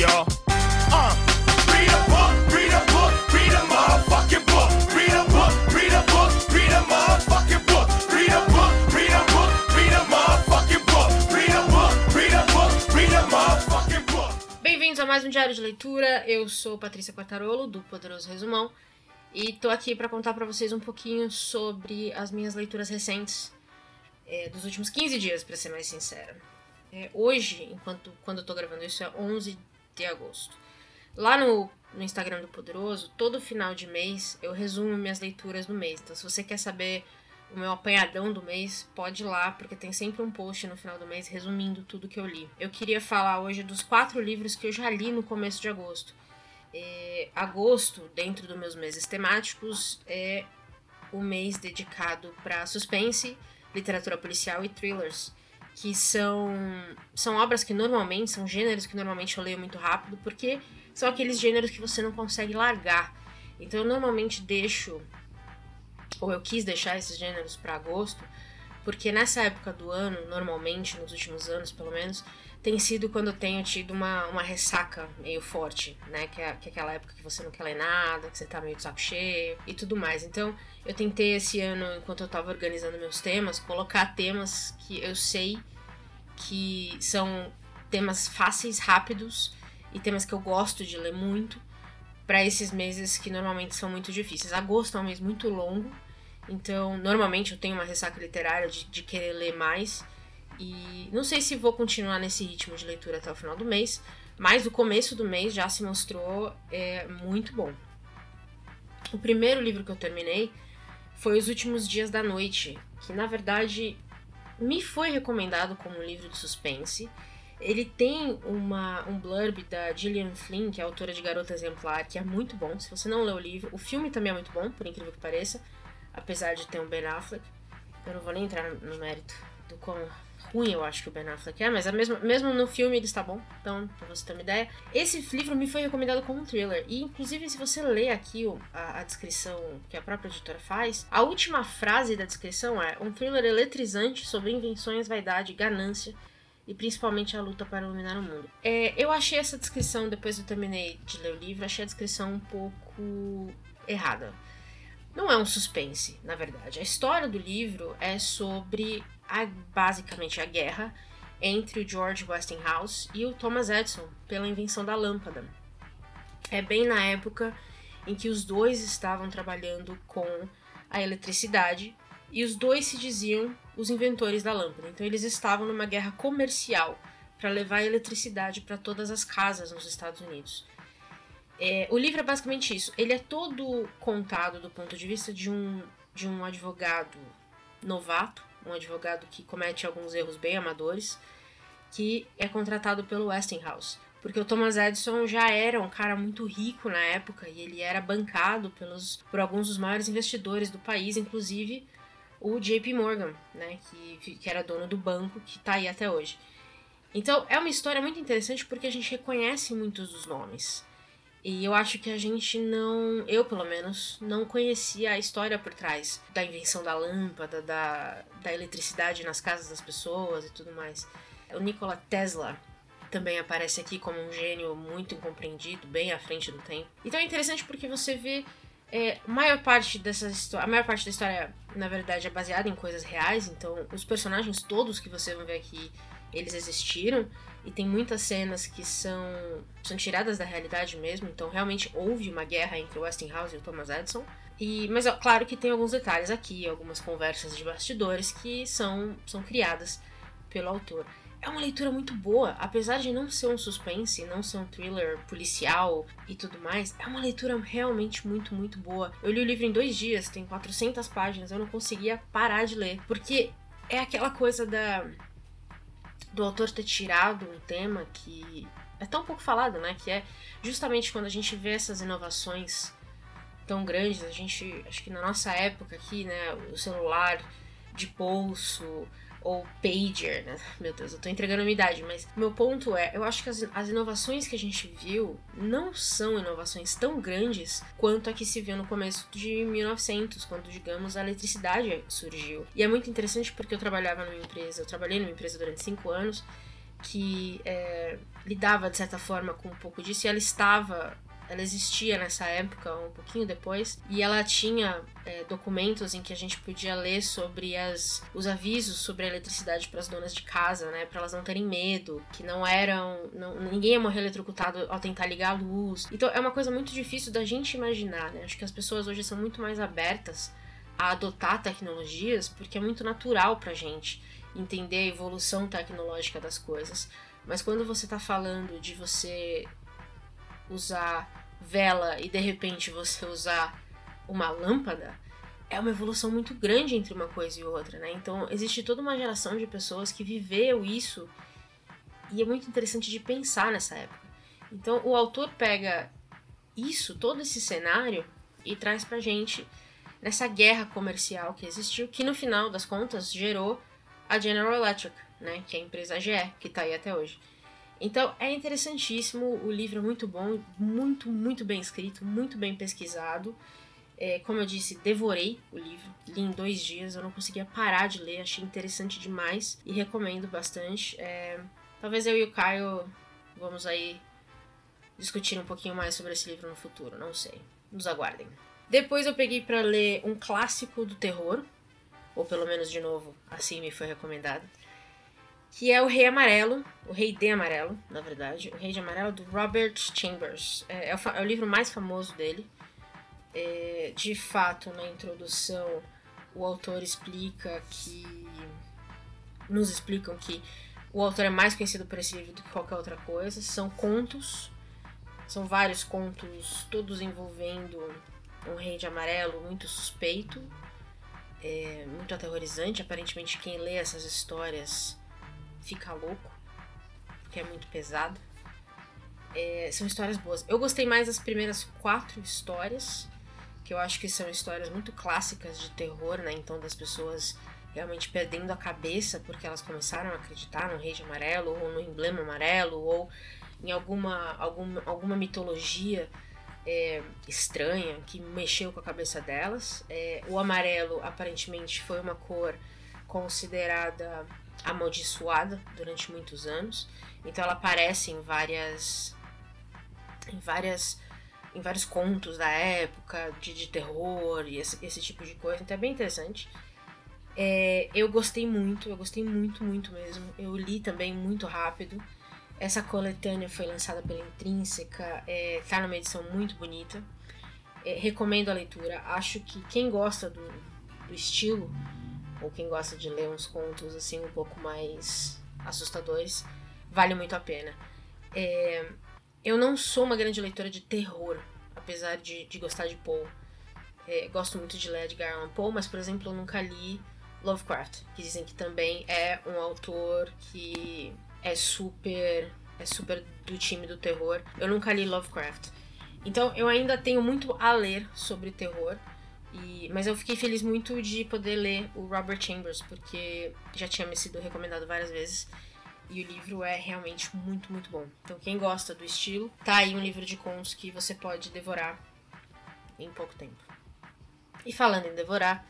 y'all. Bem-vindos a mais um Diário de Leitura. Eu sou Patrícia Quartarolo, do Poderoso Resumão, e tô aqui para contar para vocês um pouquinho sobre as minhas leituras recentes é, dos últimos 15 dias, para ser mais sincera. É, hoje, enquanto quando eu tô gravando isso, é 11 de agosto. Lá no, no Instagram do Poderoso, todo final de mês eu resumo minhas leituras do mês. Então, se você quer saber o meu apanhadão do mês, pode ir lá, porque tem sempre um post no final do mês resumindo tudo que eu li. Eu queria falar hoje dos quatro livros que eu já li no começo de agosto. É, agosto, dentro dos meus meses temáticos, é o mês dedicado para suspense, literatura policial e thrillers, que são, são obras que normalmente, são gêneros que normalmente eu leio muito rápido, porque são aqueles gêneros que você não consegue largar. Então eu normalmente deixo ou eu quis deixar esses gêneros para agosto, porque nessa época do ano, normalmente, nos últimos anos pelo menos, tem sido quando eu tenho tido uma, uma ressaca meio forte, né? Que é, que é aquela época que você não quer ler nada, que você tá meio de saco cheio e tudo mais. Então, eu tentei esse ano, enquanto eu tava organizando meus temas, colocar temas que eu sei que são temas fáceis, rápidos e temas que eu gosto de ler muito para esses meses que normalmente são muito difíceis. Agosto é um mês muito longo, então normalmente eu tenho uma ressaca literária de, de querer ler mais e não sei se vou continuar nesse ritmo de leitura até o final do mês, mas o começo do mês já se mostrou é, muito bom. O primeiro livro que eu terminei foi Os Últimos Dias da Noite, que na verdade me foi recomendado como um livro de suspense. Ele tem uma, um blurb da Gillian Flynn, que é autora de Garota Exemplar, que é muito bom. Se você não leu o livro, o filme também é muito bom, por incrível que pareça, apesar de ter um Ben Affleck. Eu não vou nem entrar no mérito do quão ruim eu acho que o Ben Affleck é, mas mesmo, mesmo no filme ele está bom, então, pra você ter uma ideia. Esse livro me foi recomendado como um thriller, e inclusive se você ler aqui a, a descrição que a própria editora faz, a última frase da descrição é um thriller eletrizante sobre invenções, vaidade, ganância e principalmente a luta para iluminar o mundo. É, eu achei essa descrição, depois eu terminei de ler o livro, achei a descrição um pouco errada. Não é um suspense, na verdade. A história do livro é sobre a, basicamente a guerra entre o George Westinghouse e o Thomas Edison pela invenção da lâmpada. É bem na época em que os dois estavam trabalhando com a eletricidade e os dois se diziam os inventores da lâmpada. Então eles estavam numa guerra comercial para levar a eletricidade para todas as casas nos Estados Unidos. É, o livro é basicamente isso. Ele é todo contado do ponto de vista de um, de um advogado novato um advogado que comete alguns erros bem amadores, que é contratado pelo Westinghouse. Porque o Thomas Edison já era um cara muito rico na época e ele era bancado pelos, por alguns dos maiores investidores do país, inclusive o JP Morgan, né, que, que era dono do banco que está aí até hoje. Então é uma história muito interessante porque a gente reconhece muitos dos nomes. E eu acho que a gente não, eu pelo menos, não conhecia a história por trás da invenção da lâmpada, da, da eletricidade nas casas das pessoas e tudo mais. O Nikola Tesla também aparece aqui como um gênio muito incompreendido, bem à frente do tempo. Então é interessante porque você vê é, a maior parte dessa a maior parte da história, na verdade, é baseada em coisas reais. Então, os personagens todos que você vai ver aqui, eles existiram. E tem muitas cenas que são, são tiradas da realidade mesmo, então realmente houve uma guerra entre o Westinghouse e o Thomas Edison. E, mas é claro que tem alguns detalhes aqui, algumas conversas de bastidores que são, são criadas pelo autor. É uma leitura muito boa, apesar de não ser um suspense, não ser um thriller policial e tudo mais, é uma leitura realmente muito, muito boa. Eu li o livro em dois dias, tem 400 páginas, eu não conseguia parar de ler, porque é aquela coisa da do autor ter tirado um tema que é tão pouco falado, né? Que é justamente quando a gente vê essas inovações tão grandes, a gente, acho que na nossa época aqui, né, o celular de bolso, ou pager, né? Meu Deus, eu tô entregando a minha idade, mas meu ponto é, eu acho que as, as inovações que a gente viu não são inovações tão grandes quanto a que se viu no começo de 1900, quando, digamos, a eletricidade surgiu. E é muito interessante porque eu trabalhava numa empresa, eu trabalhei numa empresa durante cinco anos, que é, lidava de certa forma com um pouco disso e ela estava ela existia nessa época, um pouquinho depois, e ela tinha é, documentos em que a gente podia ler sobre as, os avisos sobre a eletricidade para as donas de casa, né, para elas não terem medo, que não eram, não, ninguém ia morrer eletrocutado ao tentar ligar a luz. Então é uma coisa muito difícil da gente imaginar, né? Acho que as pessoas hoje são muito mais abertas a adotar tecnologias porque é muito natural pra gente entender a evolução tecnológica das coisas. Mas quando você está falando de você usar vela e de repente você usar uma lâmpada, é uma evolução muito grande entre uma coisa e outra, né? Então existe toda uma geração de pessoas que viveu isso e é muito interessante de pensar nessa época. Então o autor pega isso, todo esse cenário e traz pra gente nessa guerra comercial que existiu, que no final das contas gerou a General Electric, né, que é a empresa GE, que tá aí até hoje. Então é interessantíssimo, o livro é muito bom, muito, muito bem escrito, muito bem pesquisado. É, como eu disse, devorei o livro, li em dois dias, eu não conseguia parar de ler, achei interessante demais e recomendo bastante. É, talvez eu e o Caio vamos aí discutir um pouquinho mais sobre esse livro no futuro, não sei. Nos aguardem. Depois eu peguei para ler um clássico do terror, ou pelo menos de novo, assim me foi recomendado que é o Rei Amarelo, o Rei de Amarelo, na verdade, o Rei de Amarelo do Robert Chambers. É, é, o, é o, livro mais famoso dele. É, de fato, na introdução, o autor explica que. Nos explicam que o autor é mais conhecido por esse livro do que qualquer outra coisa. São contos, são vários contos, todos envolvendo um rei de amarelo muito suspeito, é, muito aterrorizante. Aparentemente, quem lê essas histórias fica louco, porque é muito pesado. É, são histórias boas. Eu gostei mais das primeiras quatro histórias, que eu acho que são histórias muito clássicas de terror, né? Então, das pessoas realmente perdendo a cabeça porque elas começaram a acreditar no Rei de Amarelo, ou no emblema amarelo, ou em alguma, alguma, alguma mitologia é, estranha que mexeu com a cabeça delas. É, o amarelo aparentemente foi uma cor considerada amaldiçoada durante muitos anos. Então ela aparece em várias em várias em vários contos da época de, de terror e esse, esse, tipo de coisa. Então é bem interessante. É, eu gostei muito, eu gostei muito, muito mesmo. Eu li também muito rápido. Essa coletânea foi lançada pela Intrínseca, é, tá numa edição muito bonita. É, recomendo a leitura. Acho que quem gosta do, do estilo ou quem gosta de ler uns contos assim um pouco mais assustadores, vale muito a pena. É, eu não sou uma grande leitora de terror, apesar de, de gostar de Poe. É, gosto muito de ler Edgar Allan Poe, mas por exemplo eu nunca li Lovecraft, que dizem que também é um autor que é super é super do time do terror. Eu nunca li Lovecraft. Então eu ainda tenho muito a ler sobre terror. E, mas eu fiquei feliz muito de poder ler o Robert Chambers, porque já tinha me sido recomendado várias vezes. E o livro é realmente muito, muito bom. Então, quem gosta do estilo, tá aí um livro de contos que você pode devorar em pouco tempo. E falando em devorar,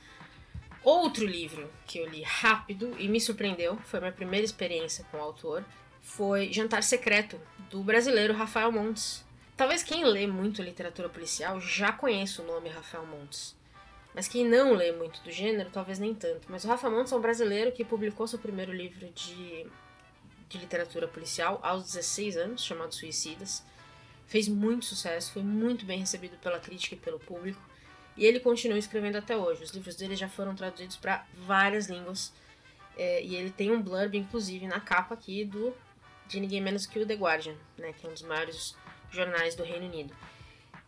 outro livro que eu li rápido e me surpreendeu, foi minha primeira experiência com o autor, foi Jantar Secreto, do brasileiro Rafael Montes. Talvez quem lê muito literatura policial já conheça o nome Rafael Montes. Mas quem não lê muito do gênero, talvez nem tanto. Mas o Rafa Montes é um brasileiro que publicou seu primeiro livro de, de literatura policial aos 16 anos, chamado Suicidas. Fez muito sucesso, foi muito bem recebido pela crítica e pelo público. E ele continua escrevendo até hoje. Os livros dele já foram traduzidos para várias línguas. É, e ele tem um blurb, inclusive, na capa aqui do de ninguém menos que o The Guardian, né, que é um dos maiores jornais do Reino Unido.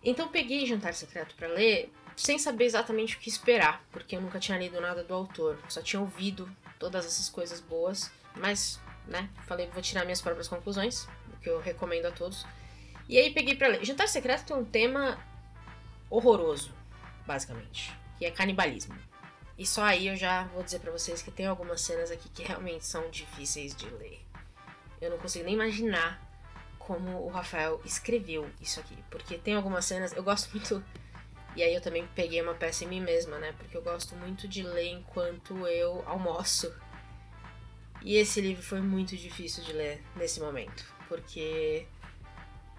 Então peguei Jantar Secreto para ler sem saber exatamente o que esperar, porque eu nunca tinha lido nada do autor, só tinha ouvido todas essas coisas boas, mas, né, falei, vou tirar minhas próprias conclusões, o que eu recomendo a todos. E aí peguei para ler. Jantar Secreto tem um tema horroroso, basicamente, que é canibalismo. E só aí eu já vou dizer para vocês que tem algumas cenas aqui que realmente são difíceis de ler. Eu não consigo nem imaginar como o Rafael escreveu isso aqui, porque tem algumas cenas, eu gosto muito e aí eu também peguei uma peça em mim mesma, né? Porque eu gosto muito de ler enquanto eu almoço. E esse livro foi muito difícil de ler nesse momento, porque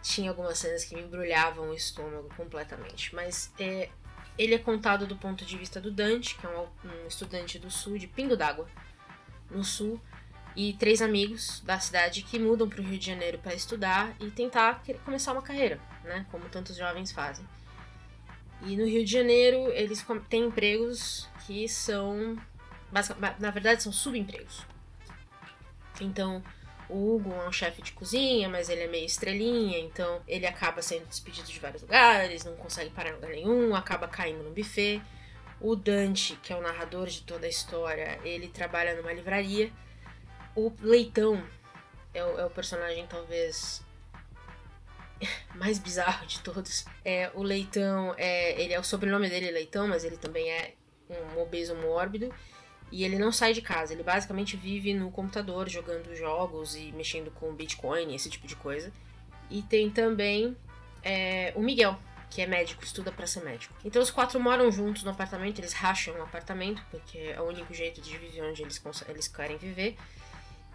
tinha algumas cenas que me embrulhavam o estômago completamente. Mas é, ele é contado do ponto de vista do Dante, que é um, um estudante do sul, de Pingo d'Água, no sul, e três amigos da cidade que mudam para o Rio de Janeiro para estudar e tentar começar uma carreira, né? Como tantos jovens fazem. E no Rio de Janeiro eles têm empregos que são, na verdade, são subempregos. Então o Hugo é um chefe de cozinha, mas ele é meio estrelinha, então ele acaba sendo despedido de vários lugares, não consegue parar em lugar nenhum, acaba caindo no buffet. O Dante, que é o narrador de toda a história, ele trabalha numa livraria. O Leitão é o, é o personagem talvez mais bizarro de todos. É, o Leitão, é, ele é o sobrenome dele Leitão, mas ele também é um obeso mórbido. E ele não sai de casa, ele basicamente vive no computador jogando jogos e mexendo com Bitcoin, esse tipo de coisa. E tem também é, o Miguel, que é médico, estuda para ser médico. Então os quatro moram juntos no apartamento, eles racham um apartamento, porque é o único jeito de viver onde eles, eles querem viver.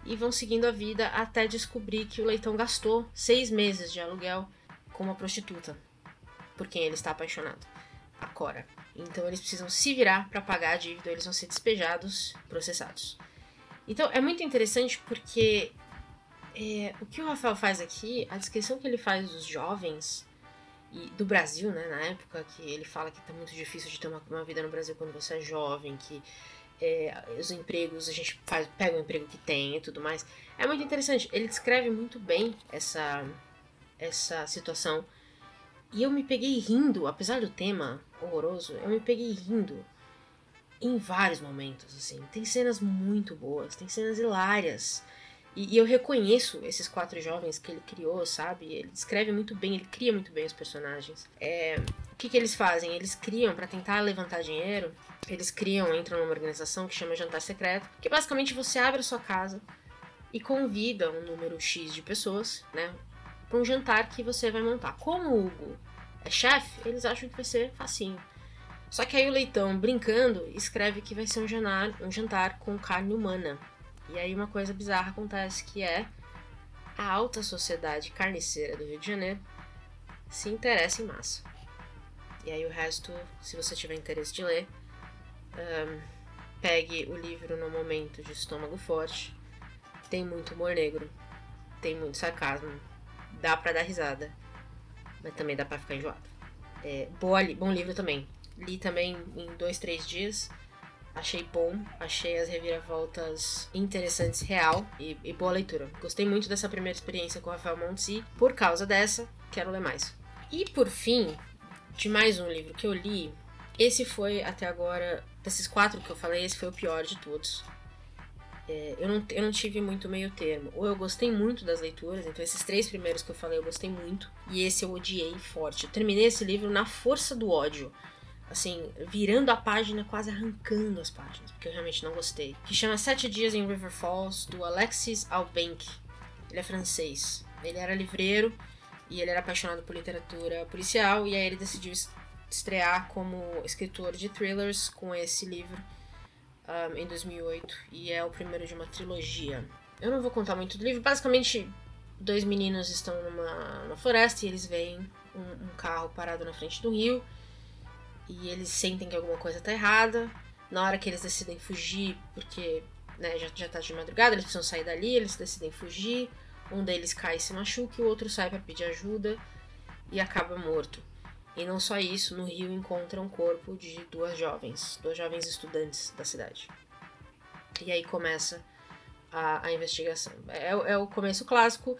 E vão seguindo a vida até descobrir que o Leitão gastou seis meses de aluguel com uma prostituta, por quem ele está apaixonado, a Cora. Então eles precisam se virar para pagar a dívida, eles vão ser despejados, processados. Então é muito interessante porque é, o que o Rafael faz aqui, a descrição que ele faz dos jovens e do Brasil, né, na época que ele fala que tá muito difícil de ter uma, uma vida no Brasil quando você é jovem, que é, os empregos a gente faz, pega o emprego que tem e tudo mais. É muito interessante. Ele descreve muito bem essa essa situação e eu me peguei rindo, apesar do tema horroroso, eu me peguei rindo em vários momentos, assim. Tem cenas muito boas, tem cenas hilárias. E, e, eu reconheço esses quatro jovens que ele criou, sabe? Ele descreve muito bem, ele cria muito bem os personagens. É, o que, que eles fazem? Eles criam, para tentar levantar dinheiro, eles criam, entram numa organização que chama Jantar Secreto, que basicamente você abre a sua casa e convida um número X de pessoas, né? para um jantar que você vai montar. Como o Hugo é chefe, eles acham que vai ser facinho. Só que aí o Leitão, brincando, escreve que vai ser um jantar, um jantar com carne humana. E aí uma coisa bizarra acontece que é a alta sociedade carniceira do Rio de Janeiro se interessa em massa. E aí o resto, se você tiver interesse de ler, um, pegue o livro no momento de estômago forte. Tem muito humor negro, tem muito sarcasmo, dá para dar risada, mas também dá para ficar enjoado. É, boa, bom livro também. Li também em dois, três dias. Achei bom, achei as reviravoltas interessantes, real e, e, boa leitura. Gostei muito dessa primeira experiência com o Rafael Montsi. Por causa dessa, quero ler mais. E por fim, de mais um livro que eu li, esse foi até agora, desses quatro que eu falei, esse foi o pior de todos é, eu, não, eu não tive muito meio termo. Ou eu gostei muito das leituras, então esses três primeiros que eu falei eu gostei muito, e esse eu odiei forte. Eu terminei esse livro na força do ódio. Assim, virando a página, quase arrancando as páginas, porque eu realmente não gostei. Que chama Sete Dias em River Falls, do Alexis Albenck. Ele é francês. Ele era livreiro e ele era apaixonado por literatura policial, e aí ele decidiu estrear como escritor de thrillers com esse livro um, em 2008 e é o primeiro de uma trilogia. Eu não vou contar muito do livro, basicamente dois meninos estão numa, numa floresta e eles veem um, um, carro parado na frente do rio e eles sentem que alguma coisa está errada. Na hora que eles decidem fugir, porque né, já, já tá de madrugada, eles precisam sair dali, eles decidem fugir. Um deles cai e se machuca e o outro sai para pedir ajuda e acaba morto. E não só isso, no rio encontra um corpo de duas jovens, duas jovens estudantes da cidade. E aí começa a, a investigação. É, é, o começo clássico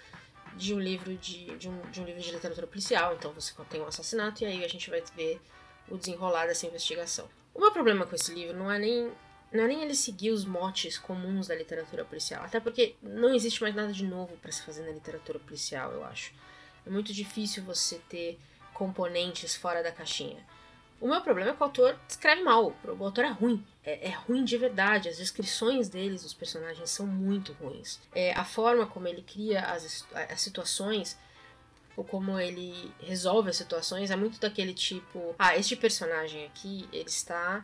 de um livro de, de, um, de um livro de literatura policial. Então você tem um assassinato e aí a gente vai ver o desenrolar dessa investigação. O meu problema com esse livro não é nem não é nem ele seguir os motes comuns da literatura policial, até porque não existe mais nada de novo para se fazer na literatura policial, eu acho. É muito difícil você ter componentes fora da caixinha. O meu problema é que o autor escreve mal, o autor é ruim, é, é ruim de verdade, as descrições deles, os personagens, são muito ruins. É, a forma como ele cria as, as situações, ou como ele resolve as situações, é muito daquele tipo: ah, este personagem aqui, ele está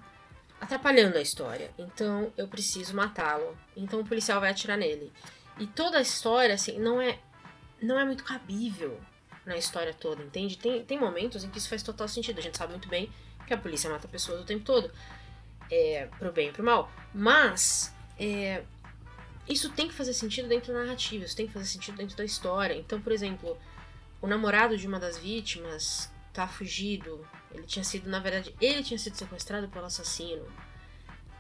atrapalhando a história. Então eu preciso matá-lo. Então o policial vai atirar nele. E toda a história, assim, não é, não é muito cabível na história toda, entende? Tem, tem momentos em que isso faz total sentido. A gente sabe muito bem que a polícia mata pessoas o tempo todo. É, pro bem e pro mal. Mas é, isso tem que fazer sentido dentro da narrativa, isso tem que fazer sentido dentro da história. Então, por exemplo, o namorado de uma das vítimas tá fugido. Ele tinha sido, na verdade, ele tinha sido sequestrado pelo assassino.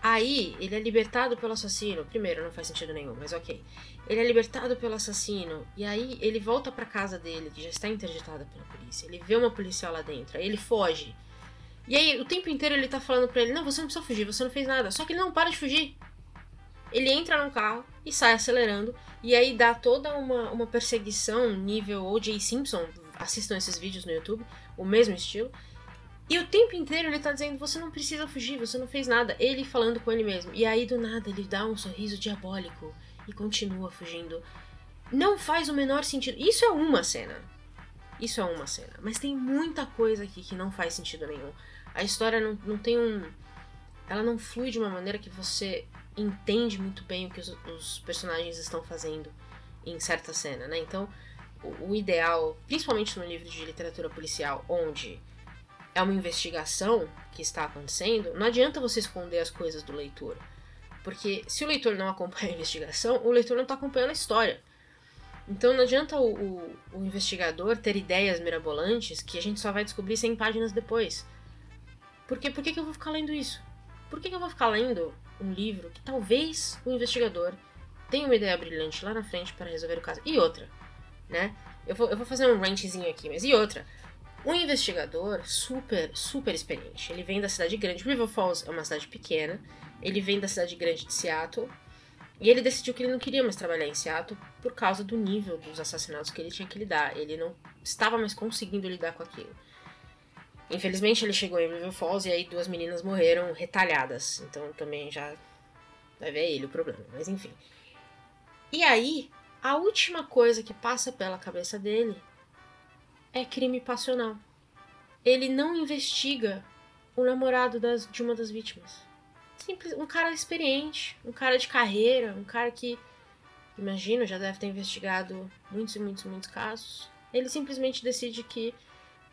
Aí, ele é libertado pelo assassino. Primeiro, não faz sentido nenhum, mas ok. Ele é libertado pelo assassino. E aí, ele volta pra casa dele, que já está interditada pela polícia. Ele vê uma policial lá dentro. Aí, ele foge. E aí, o tempo inteiro, ele tá falando pra ele: Não, você não precisa fugir, você não fez nada. Só que ele não para de fugir. Ele entra no carro e sai acelerando. E aí, dá toda uma, uma perseguição nível O.J. Simpson. Assistam esses vídeos no YouTube. O mesmo estilo. E o tempo inteiro ele tá dizendo: você não precisa fugir, você não fez nada. Ele falando com ele mesmo. E aí do nada ele dá um sorriso diabólico e continua fugindo. Não faz o menor sentido. Isso é uma cena. Isso é uma cena. Mas tem muita coisa aqui que não faz sentido nenhum. A história não, não tem um. Ela não flui de uma maneira que você entende muito bem o que os, os personagens estão fazendo em certa cena, né? Então, o, o ideal, principalmente no livro de literatura policial, onde é uma investigação que está acontecendo, não adianta você esconder as coisas do leitor. Porque se o leitor não acompanha a investigação, o leitor não está acompanhando a história. Então não adianta o, o, o, investigador ter ideias mirabolantes que a gente só vai descobrir 100 páginas depois. Porque por que, que eu vou ficar lendo isso? Por que, que eu vou ficar lendo um livro que talvez o investigador tenha uma ideia brilhante lá na frente para resolver o caso? E outra, né? Eu vou, eu vou fazer um ranchzinho aqui, mas e outra? Um investigador super, super experiente. Ele vem da cidade grande. River Falls é uma cidade pequena. Ele vem da cidade grande de Seattle. E ele decidiu que ele não queria mais trabalhar em Seattle por causa do nível dos assassinatos que ele tinha que lidar. Ele não estava mais conseguindo lidar com aquilo. Infelizmente ele chegou em River Falls e aí duas meninas morreram retalhadas. Então também já vai ver ele o problema. Mas enfim. E aí, a última coisa que passa pela cabeça dele é crime passional. Ele não investiga o namorado das, de uma das vítimas. Simples, um cara experiente, um cara de carreira, um cara que, imagino, já deve ter investigado muitos e muitos, muitos casos. Ele simplesmente decide que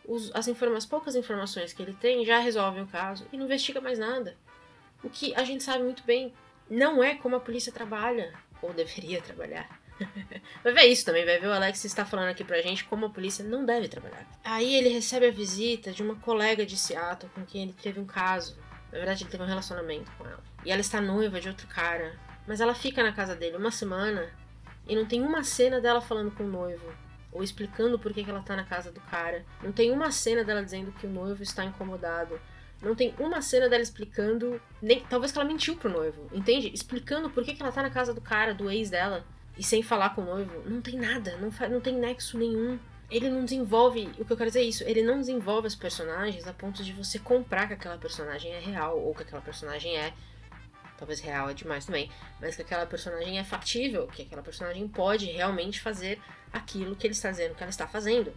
os, as informações, poucas informações que ele tem já resolvem o caso e não investiga mais nada. O que a gente sabe muito bem não é como a polícia trabalha, ou deveria trabalhar. vai ver isso também, vai ver o Alex está falando aqui pra gente como a polícia não deve trabalhar. Aí ele recebe a visita de uma colega de Seattle com quem ele teve um caso. Na verdade, ele teve um relacionamento com ela. E ela está noiva de outro cara. Mas ela fica na casa dele uma semana e não tem uma cena dela falando com o noivo. Ou explicando por que, que ela tá na casa do cara. Não tem uma cena dela dizendo que o noivo está incomodado. Não tem uma cena dela explicando. Nem, talvez que ela mentiu pro noivo, entende? Explicando por que, que ela tá na casa do cara, do ex dela e sem falar com o noivo, não tem nada, não, não tem nexo nenhum. Ele não desenvolve, o que eu quero dizer é isso, ele não desenvolve os personagens a ponto de você comprar que aquela personagem é real, ou que aquela personagem é. Talvez real é demais também, mas que aquela personagem é factível, que aquela personagem pode realmente fazer aquilo que ele está dizendo que ela está fazendo.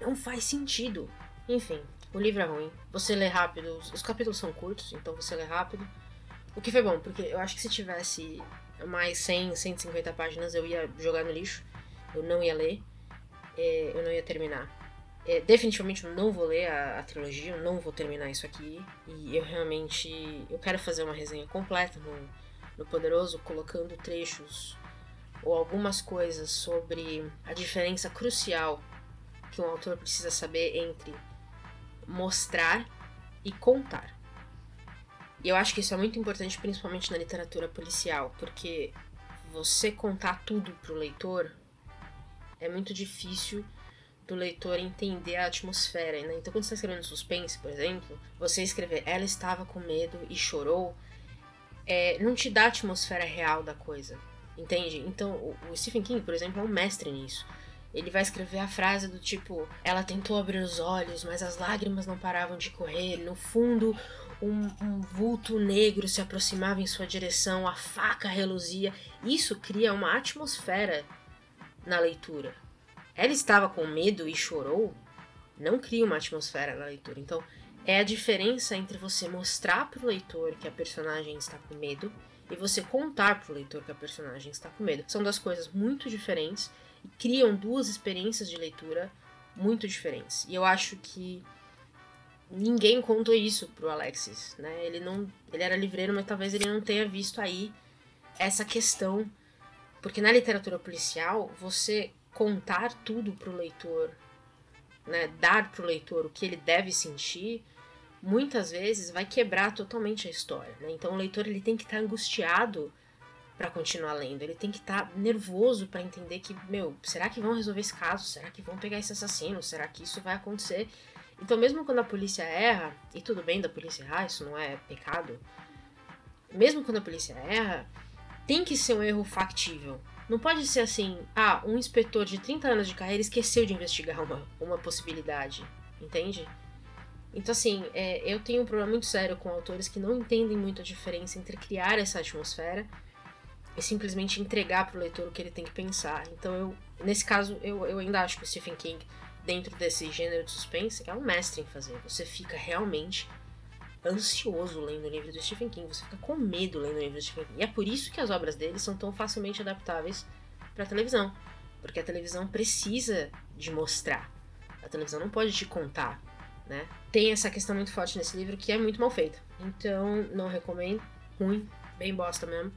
Não faz sentido. Enfim, o livro é ruim. Você lê rápido, os capítulos são curtos, então você lê rápido. O que foi bom, porque eu acho que se tivesse mais 100, 150 páginas eu ia jogar no lixo. Eu não ia ler. É, eu não ia terminar. É, definitivamente eu não vou ler a, a, trilogia, eu não vou terminar isso aqui. E eu realmente. Eu quero fazer uma resenha completa no, no Poderoso, colocando trechos ou algumas coisas sobre a diferença crucial que um autor precisa saber entre mostrar e contar. E eu acho que isso é muito importante, principalmente na literatura policial, porque você contar tudo pro leitor é muito difícil do leitor entender a atmosfera, né? Então, quando você está escrevendo suspense, por exemplo, você escrever ela estava com medo e chorou, é, não te dá a atmosfera real da coisa, entende? Então, o, o Stephen King, por exemplo, é um mestre nisso. Ele vai escrever a frase do tipo: Ela tentou abrir os olhos, mas as lágrimas não paravam de correr. No fundo, um, um, vulto negro se aproximava em sua direção, a faca reluzia. Isso cria uma atmosfera na leitura. Ela estava com medo e chorou, não cria uma atmosfera na leitura. Então, é a diferença entre você mostrar pro leitor que a personagem está com medo e você contar pro leitor que a personagem está com medo. São duas coisas muito diferentes e criam duas experiências de leitura muito diferentes. E eu acho que ninguém contou isso pro Alexis, né? Ele não, ele era livreiro, mas talvez ele não tenha visto aí essa questão, porque na literatura policial você contar tudo pro leitor, né, dar pro leitor o que ele deve sentir, muitas vezes vai quebrar totalmente a história, né? Então o leitor ele tem que estar tá angustiado para continuar lendo, ele tem que estar tá nervoso para entender que, meu, será que vão resolver esse caso? Será que vão pegar esse assassino? Será que isso vai acontecer? Então, mesmo quando a polícia erra, e tudo bem da polícia errar, isso não é pecado, mesmo quando a polícia erra, tem que ser um erro factível. Não pode ser assim, ah, um inspetor de 30 anos de carreira esqueceu de investigar uma, uma possibilidade, entende? Então, assim, é, eu tenho um problema muito sério com autores que não entendem muito a diferença entre criar essa atmosfera e simplesmente entregar para o leitor o que ele tem que pensar. Então, eu, nesse caso, eu, eu ainda acho que o Stephen King dentro desse gênero de suspense, é um mestre em fazer. Você fica realmente ansioso lendo o livro do Stephen King, você fica com medo lendo o livro do Stephen King. E é por isso que as obras dele são tão facilmente adaptáveis para televisão, porque a televisão precisa de mostrar. A televisão não pode te contar, né? Tem essa questão muito forte nesse livro que é muito mal feita. Então, não recomendo. Ruim, bem bosta mesmo.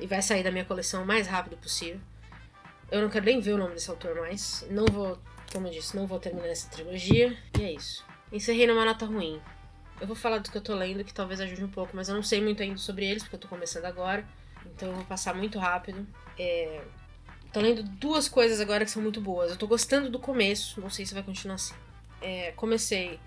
E vai sair da minha coleção o mais rápido possível. Eu não quero nem ver o nome desse autor mais. Não vou como eu disse, não vou terminar essa trilogia. E é isso. Encerrei numa nota ruim. Eu vou falar do que eu tô lendo, que talvez ajude um pouco, mas eu não sei muito ainda sobre eles, porque eu tô começando agora. Então eu vou passar muito rápido. É... Tô lendo duas coisas agora que são muito boas. Eu tô gostando do começo, não sei se vai continuar assim. É... Comecei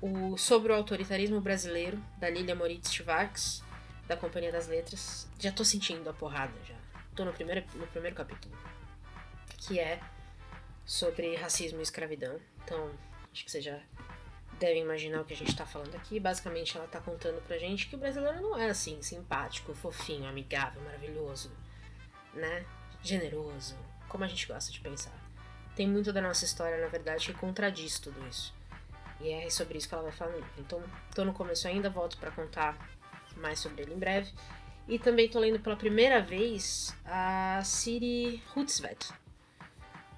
o Sobre o Autoritarismo Brasileiro, da Lilia Moritz Schwartz, da Companhia das Letras. Já tô sentindo a porrada, já. Tô no primeiro, no primeiro capítulo. Que é sobre racismo e escravidão. Então, acho que você já deve imaginar o que a gente está falando aqui. Basicamente, ela está contando pra gente que o brasileiro não é assim, simpático, fofinho, amigável, maravilhoso, né? Generoso, como a gente gosta de pensar. Tem muito da nossa história, na verdade, que contradiz tudo isso. E é sobre isso que ela vai falar Então, tô no começo ainda, volto para contar mais sobre ele em breve. E também tô lendo pela primeira vez a Siri Hutzvet,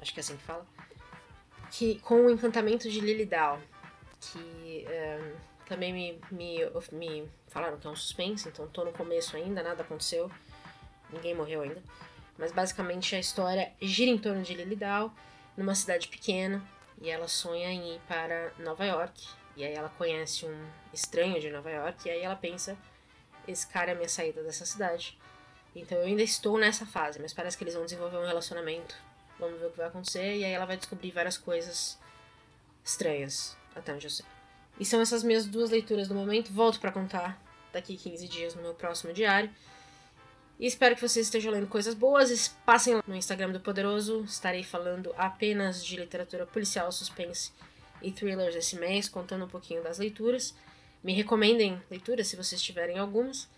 acho que é assim que fala, que, com o encantamento de Lilydale, que é, também me, me, me falaram que é um suspense, então tô no começo ainda, nada aconteceu, ninguém morreu ainda. Mas basicamente a história gira em torno de Lilydale, numa cidade pequena, e ela sonha em ir para Nova York. E aí ela conhece um estranho de Nova York, e aí ela pensa: esse cara é a minha saída dessa cidade. Então eu ainda estou nessa fase, mas parece que eles vão desenvolver um relacionamento Vamos ver o que vai acontecer. E aí ela vai descobrir várias coisas estranhas, até onde eu sei. E são essas minhas duas leituras do momento. Volto para contar daqui 15 dias no meu próximo diário. E espero que vocês estejam lendo coisas boas. Passem lá no Instagram do Poderoso. Estarei falando apenas de literatura policial, suspense e thrillers esse mês, contando um pouquinho das leituras. Me recomendem leituras se vocês tiverem algumas.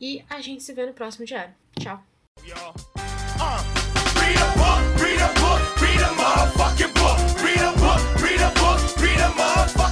E a gente se vê no próximo diário. Tchau! read a book, read a motherfucking book, read a book, read a book, read a motherfucking